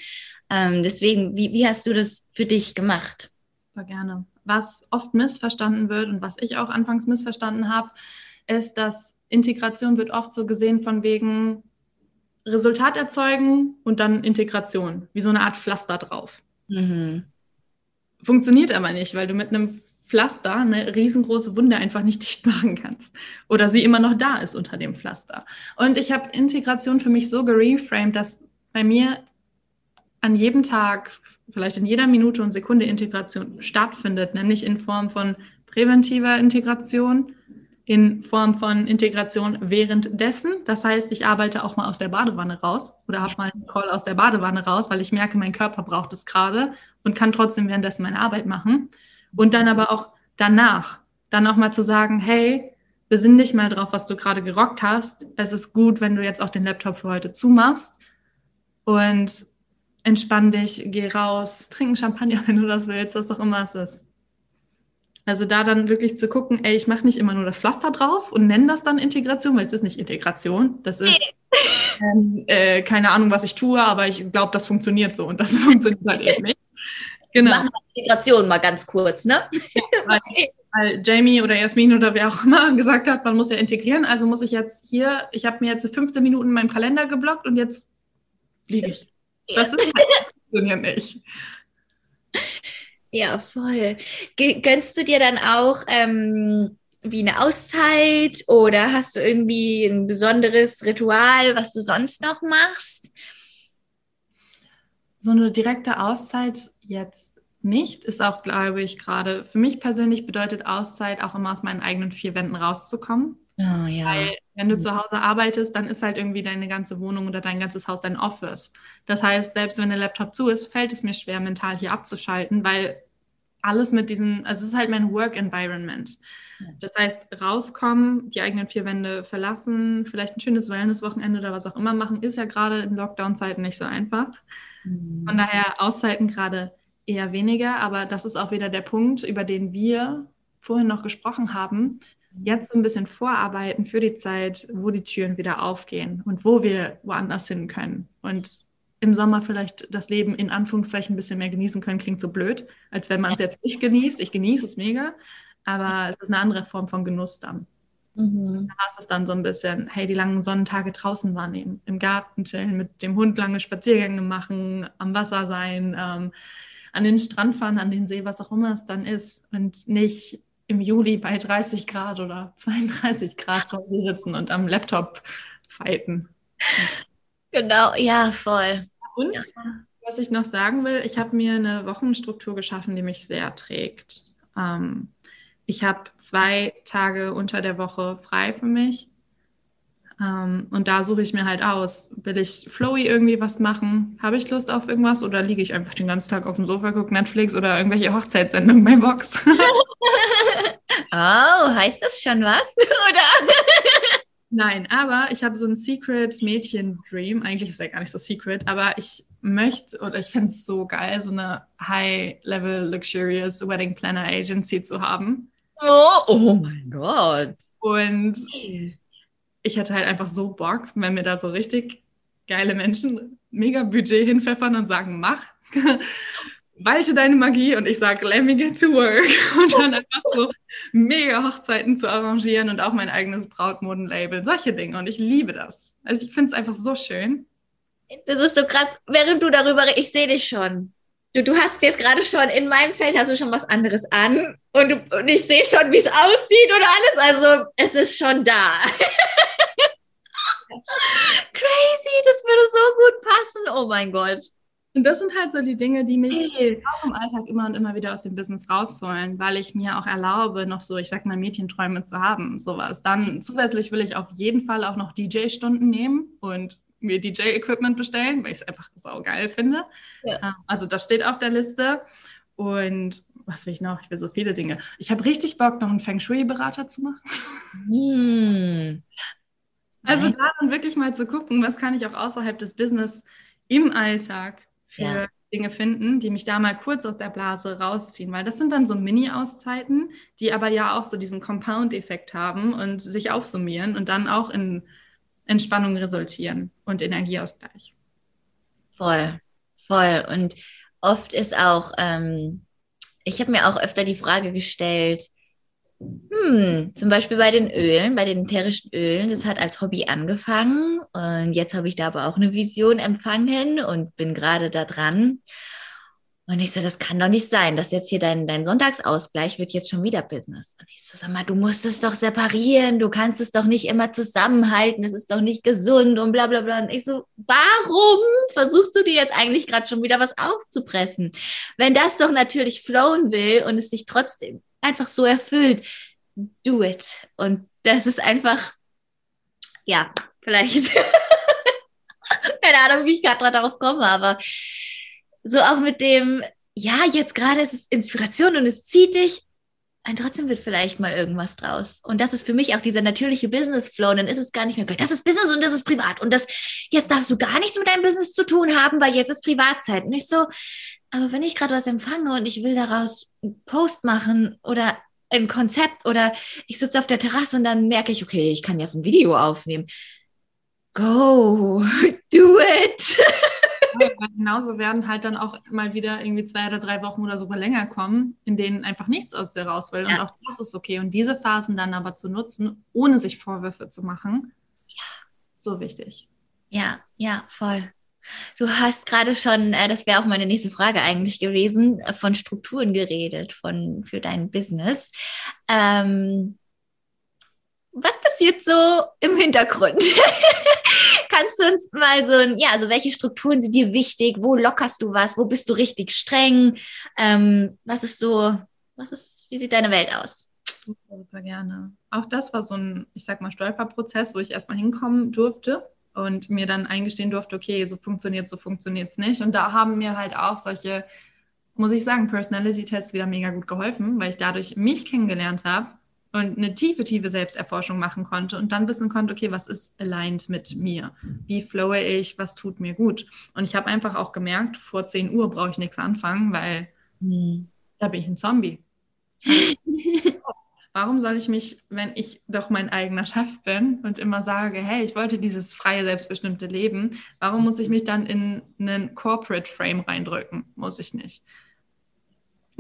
Ähm, deswegen, wie, wie hast du das für dich gemacht? Super gerne. Was oft missverstanden wird und was ich auch anfangs missverstanden habe, ist, dass Integration wird oft so gesehen von wegen, Resultat erzeugen und dann Integration, wie so eine Art Pflaster drauf. Mhm. Funktioniert aber nicht, weil du mit einem Pflaster eine riesengroße Wunde einfach nicht dicht machen kannst. Oder sie immer noch da ist unter dem Pflaster. Und ich habe Integration für mich so gereframed, dass bei mir an jedem Tag, vielleicht in jeder Minute und Sekunde Integration stattfindet, nämlich in Form von präventiver Integration, in Form von Integration währenddessen. Das heißt, ich arbeite auch mal aus der Badewanne raus oder habe mal einen Call aus der Badewanne raus, weil ich merke, mein Körper braucht es gerade und kann trotzdem währenddessen meine Arbeit machen. Und dann aber auch danach, dann auch mal zu sagen, hey, besinn dich mal drauf, was du gerade gerockt hast. Es ist gut, wenn du jetzt auch den Laptop für heute zumachst und entspann dich, geh raus, trink Champagner, wenn du das willst, was auch immer es ist. Also da dann wirklich zu gucken, ey, ich mache nicht immer nur das Pflaster drauf und nenne das dann Integration, weil es ist nicht Integration. Das ist ähm, äh, keine Ahnung, was ich tue, aber ich glaube, das funktioniert so und das funktioniert halt eben nicht. Genau. Machen wir Integration mal ganz kurz, ne? weil, weil Jamie oder Jasmin oder wer auch immer gesagt hat, man muss ja integrieren. Also muss ich jetzt hier, ich habe mir jetzt 15 Minuten in meinem Kalender geblockt und jetzt liege ich. Das ist halt, funktioniert nicht. Ja, voll. Gönnst du dir dann auch ähm, wie eine Auszeit oder hast du irgendwie ein besonderes Ritual, was du sonst noch machst? So eine direkte Auszeit jetzt nicht, ist auch, glaube ich, gerade für mich persönlich bedeutet Auszeit auch immer aus meinen eigenen vier Wänden rauszukommen. Oh, ja. Weil wenn du mhm. zu Hause arbeitest, dann ist halt irgendwie deine ganze Wohnung oder dein ganzes Haus dein Office. Das heißt, selbst wenn der Laptop zu ist, fällt es mir schwer, mental hier abzuschalten, weil alles mit diesen, also es ist halt mein Work Environment. Das heißt, rauskommen, die eigenen vier Wände verlassen, vielleicht ein schönes Wellness-Wochenende oder was auch immer machen, ist ja gerade in Lockdown-Zeiten nicht so einfach. Mhm. Von daher Auszeiten gerade eher weniger, aber das ist auch wieder der Punkt, über den wir vorhin noch gesprochen haben. Jetzt so ein bisschen vorarbeiten für die Zeit, wo die Türen wieder aufgehen und wo wir woanders hin können. Und im Sommer vielleicht das Leben in Anführungszeichen ein bisschen mehr genießen können, klingt so blöd, als wenn man es jetzt nicht genießt. Ich genieße es mega, aber es ist eine andere Form von Genuss dann. Mhm. Da ist es dann so ein bisschen, hey, die langen Sonnentage draußen wahrnehmen, im Garten chillen, mit dem Hund lange Spaziergänge machen, am Wasser sein, ähm, an den Strand fahren, an den See, was auch immer es dann ist. Und nicht im Juli bei 30 Grad oder 32 Grad zu Hause sitzen und am Laptop fighten. Genau, ja, voll. Und ja. was ich noch sagen will, ich habe mir eine Wochenstruktur geschaffen, die mich sehr trägt. Ähm, ich habe zwei Tage unter der Woche frei für mich. Ähm, und da suche ich mir halt aus, will ich flowy irgendwie was machen? Habe ich Lust auf irgendwas oder liege ich einfach den ganzen Tag auf dem Sofa, gucke Netflix oder irgendwelche Hochzeitssendungen bei Box? oh, heißt das schon was? oder? Nein, aber ich habe so ein Secret Mädchen Dream. Eigentlich ist er gar nicht so secret, aber ich möchte oder ich fände es so geil, so eine High-Level Luxurious Wedding Planner Agency zu haben. Oh, oh mein Gott. Und ich hätte halt einfach so Bock, wenn mir da so richtig geile Menschen mega Budget hinpfeffern und sagen, mach, walte deine Magie und ich sage, let me get to work. Und dann einfach so mega Hochzeiten zu arrangieren und auch mein eigenes Brautmodenlabel, solche Dinge. Und ich liebe das. Also ich finde es einfach so schön. Das ist so krass. Während du darüber ich sehe dich schon. Du, du hast jetzt gerade schon in meinem Feld hast du schon was anderes an und, du, und ich sehe schon, wie es aussieht und alles. Also es ist schon da. Crazy, das würde so gut passen. Oh mein Gott. Und das sind halt so die Dinge, die mich hey. auch im Alltag immer und immer wieder aus dem Business rausholen, weil ich mir auch erlaube, noch so, ich sag mal, Mädchenträume zu haben, sowas. Dann zusätzlich will ich auf jeden Fall auch noch DJ-Stunden nehmen und mir DJ-Equipment bestellen, weil ich es einfach sau geil finde. Ja. Ähm, also das steht auf der Liste. Und was will ich noch? Ich will so viele Dinge. Ich habe richtig Bock, noch einen Feng Shui-Berater zu machen. Hm. Also da dann wirklich mal zu gucken, was kann ich auch außerhalb des Business im Alltag für ja. Dinge finden, die mich da mal kurz aus der Blase rausziehen, weil das sind dann so Mini-Auszeiten, die aber ja auch so diesen Compound-Effekt haben und sich aufsummieren und dann auch in Entspannung resultieren und Energieausgleich. Voll, voll. Und oft ist auch, ähm, ich habe mir auch öfter die Frage gestellt, hm, zum Beispiel bei den Ölen, bei den ätherischen Ölen, das hat als Hobby angefangen und jetzt habe ich da aber auch eine Vision empfangen und bin gerade da dran. Und ich so, das kann doch nicht sein, dass jetzt hier dein, dein Sonntagsausgleich wird jetzt schon wieder Business. Und ich so, sag mal, du musst es doch separieren, du kannst es doch nicht immer zusammenhalten, es ist doch nicht gesund und bla bla bla. Und ich so, warum versuchst du dir jetzt eigentlich gerade schon wieder was aufzupressen? Wenn das doch natürlich flowen will und es sich trotzdem einfach so erfüllt, do it. Und das ist einfach, ja, vielleicht, keine Ahnung, wie ich gerade darauf komme, aber so auch mit dem, ja, jetzt gerade ist es Inspiration und es zieht dich, und trotzdem wird vielleicht mal irgendwas draus. Und das ist für mich auch dieser natürliche Business Flow. Und dann ist es gar nicht mehr, das ist Business und das ist privat. Und das, jetzt darfst du gar nichts mit deinem Business zu tun haben, weil jetzt ist Privatzeit. Und ich so, aber wenn ich gerade was empfange und ich will daraus einen Post machen oder ein Konzept oder ich sitze auf der Terrasse und dann merke ich, okay, ich kann jetzt ein Video aufnehmen. Go, do it. genauso werden halt dann auch mal wieder irgendwie zwei oder drei Wochen oder sogar länger kommen, in denen einfach nichts aus dir raus will. Ja. Und auch das ist okay. Und diese Phasen dann aber zu nutzen, ohne sich Vorwürfe zu machen, ja, so wichtig. Ja, ja, voll. Du hast gerade schon, äh, das wäre auch meine nächste Frage eigentlich gewesen, äh, von Strukturen geredet, von für dein Business. Ähm, was passiert so im Hintergrund? Kannst du uns mal so, ja, also welche Strukturen sind dir wichtig? Wo lockerst du was? Wo bist du richtig streng? Ähm, was ist so, was ist, wie sieht deine Welt aus? Super, super gerne. Auch das war so ein, ich sag mal, Stolperprozess, wo ich erstmal hinkommen durfte und mir dann eingestehen durfte, okay, so funktioniert so funktioniert es nicht. Und da haben mir halt auch solche, muss ich sagen, Personality-Tests wieder mega gut geholfen, weil ich dadurch mich kennengelernt habe und eine tiefe, tiefe Selbsterforschung machen konnte und dann wissen konnte, okay, was ist aligned mit mir? Wie flowe ich? Was tut mir gut? Und ich habe einfach auch gemerkt, vor 10 Uhr brauche ich nichts anfangen, weil hm. da bin ich ein Zombie. Warum soll ich mich, wenn ich doch mein eigener Chef bin und immer sage, hey, ich wollte dieses freie, selbstbestimmte Leben, warum muss ich mich dann in einen Corporate Frame reindrücken? Muss ich nicht.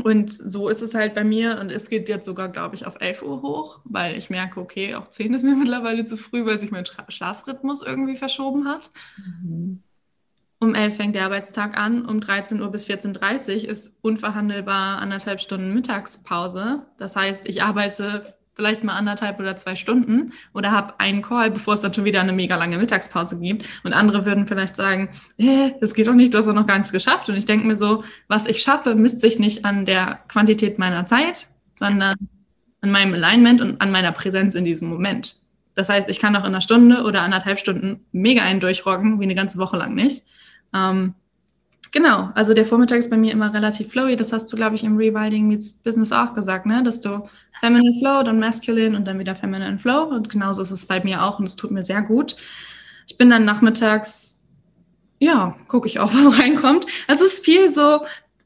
Und so ist es halt bei mir und es geht jetzt sogar, glaube ich, auf 11 Uhr hoch, weil ich merke, okay, auch 10 ist mir mittlerweile zu früh, weil sich mein Schlafrhythmus irgendwie verschoben hat. Mhm. Um 11 fängt der Arbeitstag an, um 13 Uhr bis 14.30 Uhr ist unverhandelbar anderthalb Stunden Mittagspause. Das heißt, ich arbeite vielleicht mal anderthalb oder zwei Stunden oder habe einen Call, bevor es dann schon wieder eine mega lange Mittagspause gibt. Und andere würden vielleicht sagen, hey, das geht doch nicht, du hast doch noch gar nichts geschafft. Und ich denke mir so, was ich schaffe, misst sich nicht an der Quantität meiner Zeit, sondern an meinem Alignment und an meiner Präsenz in diesem Moment. Das heißt, ich kann auch in einer Stunde oder anderthalb Stunden mega einen durchrocken, wie eine ganze Woche lang nicht. Ähm, genau, also der Vormittag ist bei mir immer relativ flowy. Das hast du, glaube ich, im Rewilding Meets Business auch gesagt, ne? dass du Feminine Flow, dann Masculine und dann wieder Feminine Flow. Und genauso ist es bei mir auch und es tut mir sehr gut. Ich bin dann nachmittags, ja, gucke ich auch, was reinkommt. Also es ist viel so,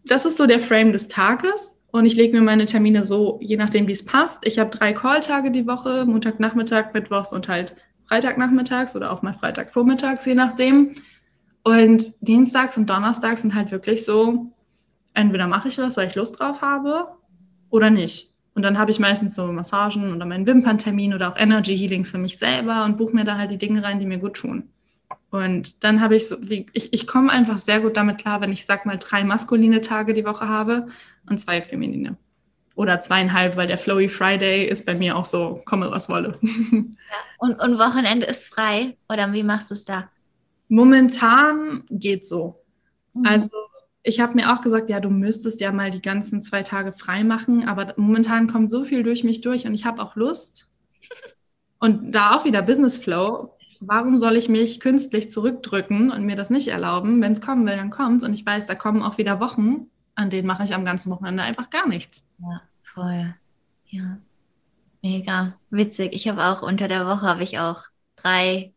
das ist so der Frame des Tages. Und ich lege mir meine Termine so, je nachdem, wie es passt. Ich habe drei Call-Tage die Woche, Montagnachmittag, Mittwochs und halt Freitagnachmittags oder auch mal Freitagvormittags, je nachdem. Und Dienstags und Donnerstags sind halt wirklich so, entweder mache ich was, weil ich Lust drauf habe oder nicht. Und dann habe ich meistens so Massagen oder meinen Wimperntermin oder auch Energy Healings für mich selber und buche mir da halt die Dinge rein, die mir gut tun. Und dann habe ich so, ich, ich komme einfach sehr gut damit klar, wenn ich sag mal drei maskuline Tage die Woche habe und zwei feminine. Oder zweieinhalb, weil der Flowy Friday ist bei mir auch so, komme was wolle. Ja. Und, und Wochenende ist frei? Oder wie machst du es da? Momentan geht so. Mhm. Also ich habe mir auch gesagt, ja, du müsstest ja mal die ganzen zwei Tage frei machen, aber momentan kommt so viel durch mich durch und ich habe auch Lust. Und da auch wieder Business Flow. Warum soll ich mich künstlich zurückdrücken und mir das nicht erlauben? Wenn es kommen will, dann kommt Und ich weiß, da kommen auch wieder Wochen, an denen mache ich am ganzen Wochenende einfach gar nichts. Ja, voll. Ja. Mega. Witzig. Ich habe auch unter der Woche habe ich auch drei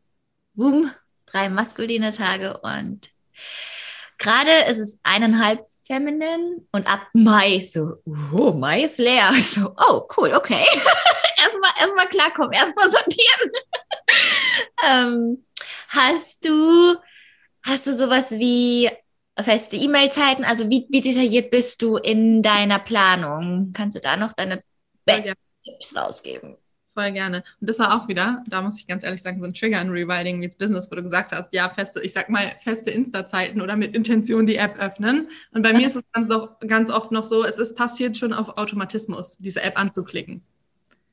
Boom drei maskuline Tage und gerade ist es eineinhalb feminin und ab Mai so, oh, Mai ist leer. So, oh, cool, okay. erstmal, erstmal klarkommen, erstmal sortieren. ähm, hast du, hast du sowas wie feste E-Mail-Zeiten? Also wie, wie detailliert bist du in deiner Planung? Kannst du da noch deine besten ja. Tipps rausgeben? Voll gerne. Und das war auch wieder, da muss ich ganz ehrlich sagen, so ein Trigger in Rewilding Meets Business, wo du gesagt hast, ja, feste, ich sag mal, feste Insta-Zeiten oder mit Intention die App öffnen. Und bei mir ist es ganz, doch, ganz oft noch so, es ist passiert schon auf Automatismus, diese App anzuklicken.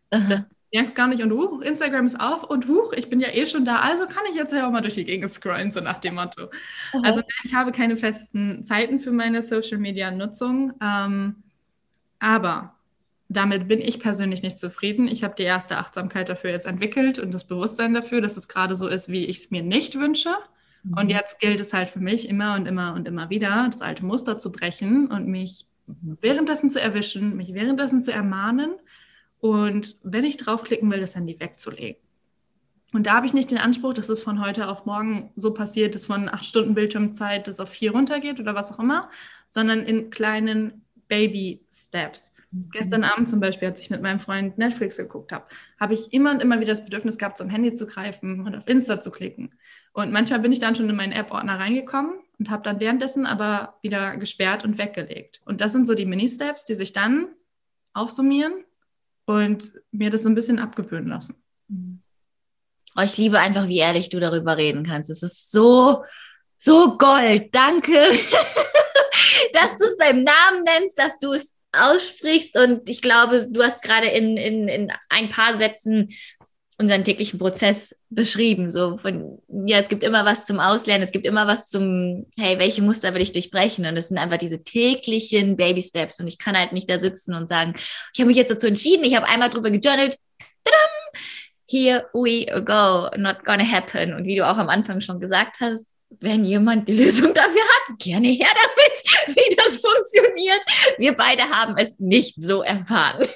Das merkst gar nicht und huch, Instagram ist auf und huch, ich bin ja eh schon da, also kann ich jetzt ja auch mal durch die Gegend scrollen, so nach dem Motto. Aha. Also ich habe keine festen Zeiten für meine Social-Media-Nutzung, ähm, aber damit bin ich persönlich nicht zufrieden. Ich habe die erste Achtsamkeit dafür jetzt entwickelt und das Bewusstsein dafür, dass es gerade so ist, wie ich es mir nicht wünsche. Mhm. Und jetzt gilt es halt für mich immer und immer und immer wieder, das alte Muster zu brechen und mich währenddessen zu erwischen, mich währenddessen zu ermahnen und wenn ich draufklicken will, das Handy wegzulegen. Und da habe ich nicht den Anspruch, dass es von heute auf morgen so passiert, dass von acht Stunden Bildschirmzeit das auf vier runtergeht oder was auch immer, sondern in kleinen Baby-Steps. Gestern Abend zum Beispiel, als ich mit meinem Freund Netflix geguckt habe, habe ich immer und immer wieder das Bedürfnis gehabt, zum Handy zu greifen und auf Insta zu klicken. Und manchmal bin ich dann schon in meinen App-Ordner reingekommen und habe dann währenddessen aber wieder gesperrt und weggelegt. Und das sind so die Mini-Steps, die sich dann aufsummieren und mir das so ein bisschen abgewöhnen lassen. Oh, ich liebe einfach, wie ehrlich du darüber reden kannst. Es ist so, so Gold. Danke, dass du es beim Namen nennst, dass du es aussprichst. Und ich glaube, du hast gerade in, in, in ein paar Sätzen unseren täglichen Prozess beschrieben. So von, ja, es gibt immer was zum Auslernen, es gibt immer was zum, hey, welche Muster will ich durchbrechen? Und es sind einfach diese täglichen Baby Steps. Und ich kann halt nicht da sitzen und sagen, ich habe mich jetzt dazu entschieden, ich habe einmal drüber gejournalt. Tadam! Here we go, not gonna happen. Und wie du auch am Anfang schon gesagt hast, wenn jemand die Lösung dafür hat, gerne her damit, wie das funktioniert. Wir beide haben es nicht so erfahren.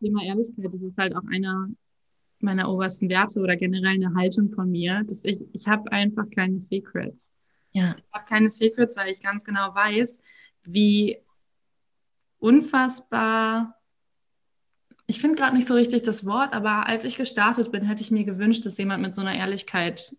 Thema Ehrlichkeit, das ist halt auch einer meiner obersten Werte oder generell eine Haltung von mir, dass ich, ich habe einfach keine Secrets. Ja. Ich habe keine Secrets, weil ich ganz genau weiß, wie unfassbar. Ich finde gerade nicht so richtig das Wort, aber als ich gestartet bin, hätte ich mir gewünscht, dass jemand mit so einer Ehrlichkeit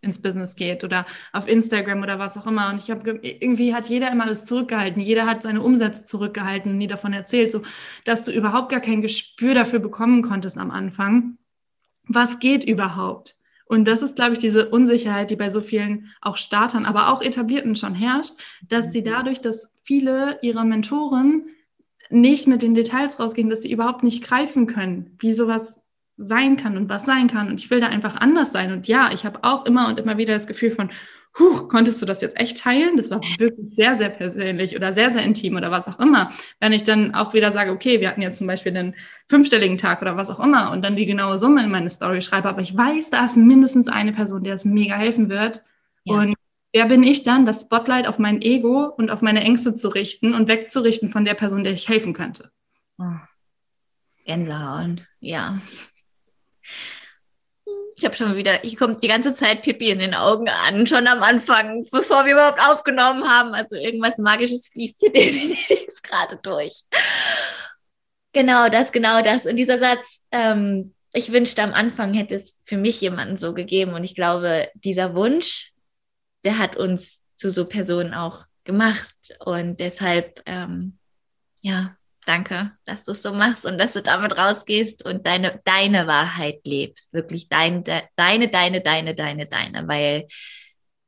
ins Business geht oder auf Instagram oder was auch immer. Und ich habe irgendwie hat jeder immer alles zurückgehalten. Jeder hat seine Umsätze zurückgehalten und nie davon erzählt, so dass du überhaupt gar kein Gespür dafür bekommen konntest am Anfang. Was geht überhaupt? Und das ist, glaube ich, diese Unsicherheit, die bei so vielen auch Startern, aber auch Etablierten schon herrscht, dass sie mhm. dadurch, dass viele ihrer Mentoren nicht mit den Details rausgehen, dass sie überhaupt nicht greifen können, wie sowas sein kann und was sein kann. Und ich will da einfach anders sein. Und ja, ich habe auch immer und immer wieder das Gefühl von, Huch, konntest du das jetzt echt teilen? Das war wirklich sehr, sehr persönlich oder sehr, sehr intim oder was auch immer. Wenn ich dann auch wieder sage, okay, wir hatten jetzt zum Beispiel einen fünfstelligen Tag oder was auch immer und dann die genaue Summe in meine Story schreibe, aber ich weiß, da ist mindestens eine Person, der es mega helfen wird. Ja. Und wer bin ich dann, das Spotlight auf mein Ego und auf meine Ängste zu richten und wegzurichten von der Person, der ich helfen könnte? Oh. Gänsehaut, ja. Ich habe schon wieder, ich kommt die ganze Zeit Pipi in den Augen an, schon am Anfang, bevor wir überhaupt aufgenommen haben. Also irgendwas Magisches fließt hier definitiv gerade durch. Genau das, genau das. Und dieser Satz, ähm, ich wünschte am Anfang hätte es für mich jemanden so gegeben. Und ich glaube, dieser Wunsch, der hat uns zu so Personen auch gemacht. Und deshalb, ähm, ja, danke, dass du es so machst und dass du damit rausgehst und deine, deine Wahrheit lebst. Wirklich dein, de, deine, deine, deine, deine, deine. Weil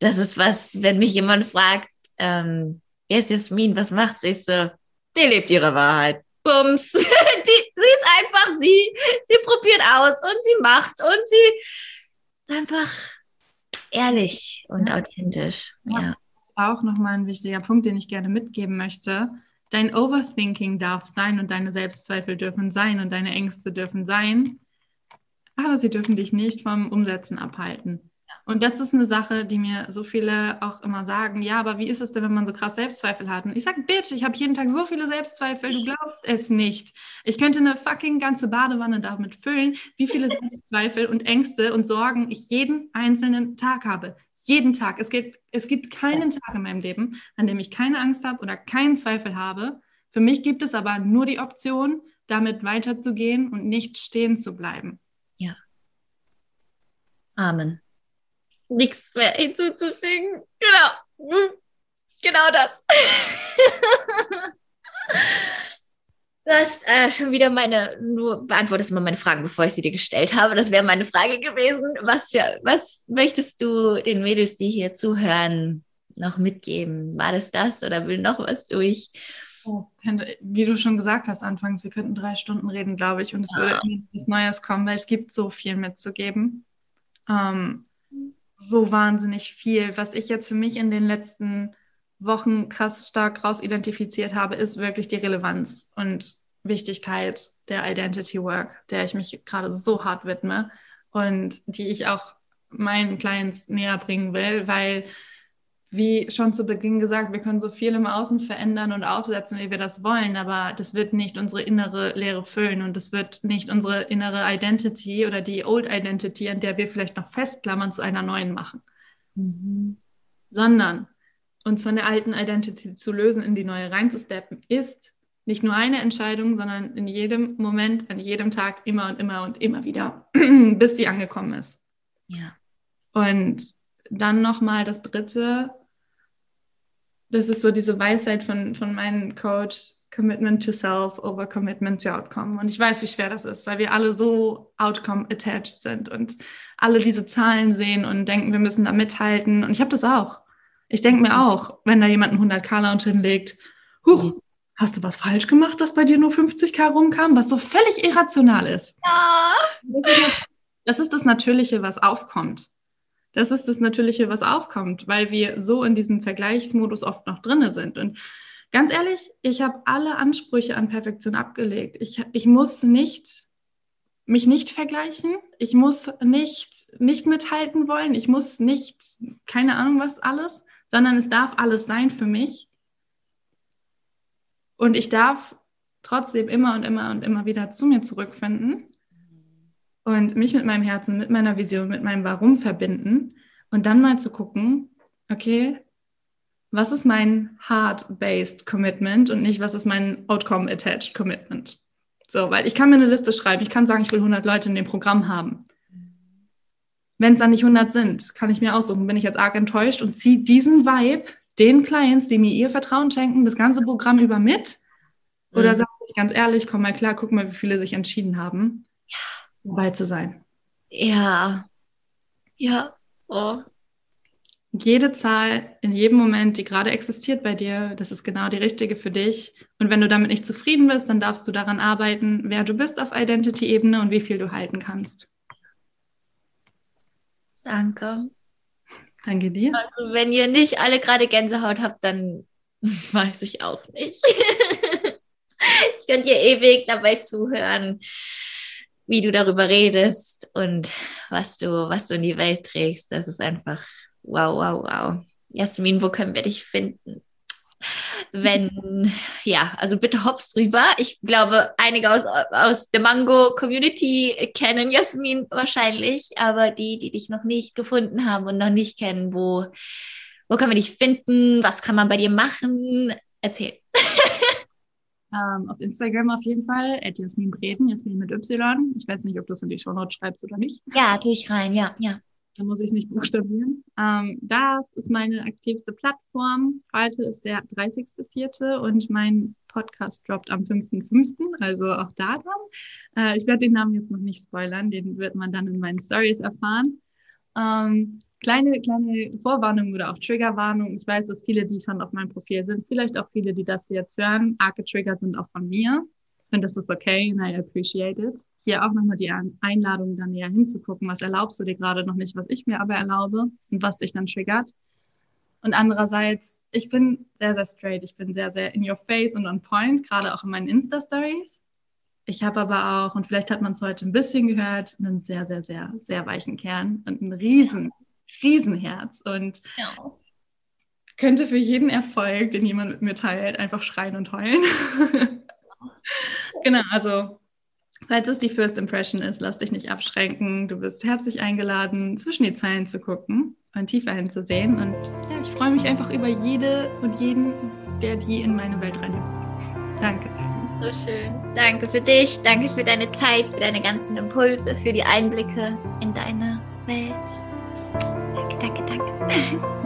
das ist was, wenn mich jemand fragt, ähm, wer ist Jasmin, was macht sie? So, die lebt ihre Wahrheit. Bums. die, sie ist einfach sie. Sie probiert aus und sie macht und sie ist einfach ehrlich und ja. authentisch. Ja. ja. Das ist auch nochmal ein wichtiger Punkt, den ich gerne mitgeben möchte dein Overthinking darf sein und deine Selbstzweifel dürfen sein und deine Ängste dürfen sein, aber sie dürfen dich nicht vom Umsetzen abhalten. Und das ist eine Sache, die mir so viele auch immer sagen, ja, aber wie ist es denn, wenn man so krass Selbstzweifel hat? Und ich sage, Bitch, ich habe jeden Tag so viele Selbstzweifel, du glaubst es nicht. Ich könnte eine fucking ganze Badewanne damit füllen, wie viele Selbstzweifel und Ängste und Sorgen ich jeden einzelnen Tag habe. Jeden Tag. Es gibt, es gibt keinen Tag in meinem Leben, an dem ich keine Angst habe oder keinen Zweifel habe. Für mich gibt es aber nur die Option, damit weiterzugehen und nicht stehen zu bleiben. Ja. Amen nichts mehr hinzuzufügen. Genau. Hm. Genau das. Du hast äh, schon wieder meine, nur beantwortest immer meine Fragen, bevor ich sie dir gestellt habe. Das wäre meine Frage gewesen. Was, für, was möchtest du den Mädels, die hier zuhören, noch mitgeben? War das das oder will noch was durch? Könnte, wie du schon gesagt hast anfangs, wir könnten drei Stunden reden, glaube ich, und es ja. würde etwas Neues kommen, weil es gibt so viel mitzugeben. Ähm, so wahnsinnig viel. Was ich jetzt für mich in den letzten Wochen krass stark raus identifiziert habe, ist wirklich die Relevanz und Wichtigkeit der Identity Work, der ich mich gerade so hart widme und die ich auch meinen Clients näher bringen will, weil wie schon zu Beginn gesagt, wir können so viel im Außen verändern und aufsetzen, wie wir das wollen, aber das wird nicht unsere innere Leere füllen und das wird nicht unsere innere Identity oder die Old Identity, an der wir vielleicht noch festklammern, zu einer neuen machen. Mhm. Sondern uns von der alten Identity zu lösen, in die neue reinzusteppen, ist nicht nur eine Entscheidung, sondern in jedem Moment, an jedem Tag, immer und immer und immer wieder, bis sie angekommen ist. Ja. Und dann nochmal das dritte, das ist so diese Weisheit von, von meinem Coach, Commitment to Self over Commitment to Outcome. Und ich weiß, wie schwer das ist, weil wir alle so Outcome-attached sind und alle diese Zahlen sehen und denken, wir müssen da mithalten. Und ich habe das auch. Ich denke mir auch, wenn da jemand einen 100k-Lounge hinlegt, huch, hast du was falsch gemacht, dass bei dir nur 50k rumkam, was so völlig irrational ist. Ja. Das ist das Natürliche, was aufkommt das ist das Natürliche, was aufkommt, weil wir so in diesem Vergleichsmodus oft noch drinne sind. Und ganz ehrlich, ich habe alle Ansprüche an Perfektion abgelegt. Ich, ich muss nicht mich nicht vergleichen. Ich muss nicht, nicht mithalten wollen. Ich muss nicht, keine Ahnung was alles, sondern es darf alles sein für mich. Und ich darf trotzdem immer und immer und immer wieder zu mir zurückfinden und mich mit meinem Herzen, mit meiner Vision, mit meinem Warum verbinden und dann mal zu gucken, okay, was ist mein Heart-Based Commitment und nicht, was ist mein Outcome-Attached Commitment? So, weil ich kann mir eine Liste schreiben, ich kann sagen, ich will 100 Leute in dem Programm haben. Wenn es dann nicht 100 sind, kann ich mir aussuchen, bin ich jetzt arg enttäuscht und ziehe diesen Vibe den Clients, die mir ihr Vertrauen schenken, das ganze Programm über mit? Oder mhm. sage ich ganz ehrlich, komm mal klar, guck mal, wie viele sich entschieden haben, dabei zu sein. Ja. Ja. Oh. Jede Zahl in jedem Moment, die gerade existiert bei dir, das ist genau die richtige für dich. Und wenn du damit nicht zufrieden bist, dann darfst du daran arbeiten, wer du bist auf Identity-Ebene und wie viel du halten kannst. Danke. Danke dir. Also wenn ihr nicht alle gerade Gänsehaut habt, dann weiß ich auch nicht. ich könnte dir ewig dabei zuhören, wie du darüber redest und was du, was du in die Welt trägst. Das ist einfach wow, wow, wow. Jasmin, wo können wir dich finden? wenn, ja, also bitte hops drüber. Ich glaube, einige aus, aus der Mango-Community kennen Jasmin wahrscheinlich, aber die, die dich noch nicht gefunden haben und noch nicht kennen, wo, wo kann man dich finden? Was kann man bei dir machen? Erzähl. Ähm, auf Instagram auf jeden Fall, at Jasmin Breden, Jasmin mit Y. Ich weiß nicht, ob du es in die Show Notes schreibst oder nicht. Ja, tue ich rein, ja, ja. Da muss ich nicht buchstabieren. Ähm, das ist meine aktivste Plattform. Heute ist der 30.04. und mein Podcast droppt am 5.05., also auch da dran. Äh, ich werde den Namen jetzt noch nicht spoilern, den wird man dann in meinen Stories erfahren. Ähm, kleine, kleine Vorwarnung oder auch Triggerwarnung. Ich weiß, dass viele, die schon auf meinem Profil sind, vielleicht auch viele, die das jetzt hören, arg getriggert sind auch von mir. Und das ist okay and I appreciate it. Hier auch nochmal die Einladung, dann näher hinzugucken, was erlaubst du dir gerade noch nicht, was ich mir aber erlaube und was dich dann triggert. Und andererseits, ich bin sehr, sehr straight. Ich bin sehr, sehr in your face und on point, gerade auch in meinen Insta-Stories. Ich habe aber auch, und vielleicht hat man es heute ein bisschen gehört, einen sehr, sehr, sehr, sehr weichen Kern und ein riesen, riesen Herz. Und ja. könnte für jeden Erfolg, den jemand mit mir teilt, einfach schreien und heulen. genau, also falls es die First Impression ist, lass dich nicht abschränken. Du bist herzlich eingeladen, zwischen die Zeilen zu gucken und tiefer hinzusehen. Und ja, ich freue mich einfach über jede und jeden, der die in meine Welt reinhüpft. Danke. So schön. Danke für dich, danke für deine Zeit, für deine ganzen Impulse, für die Einblicke in deine Welt. Danke, danke, danke.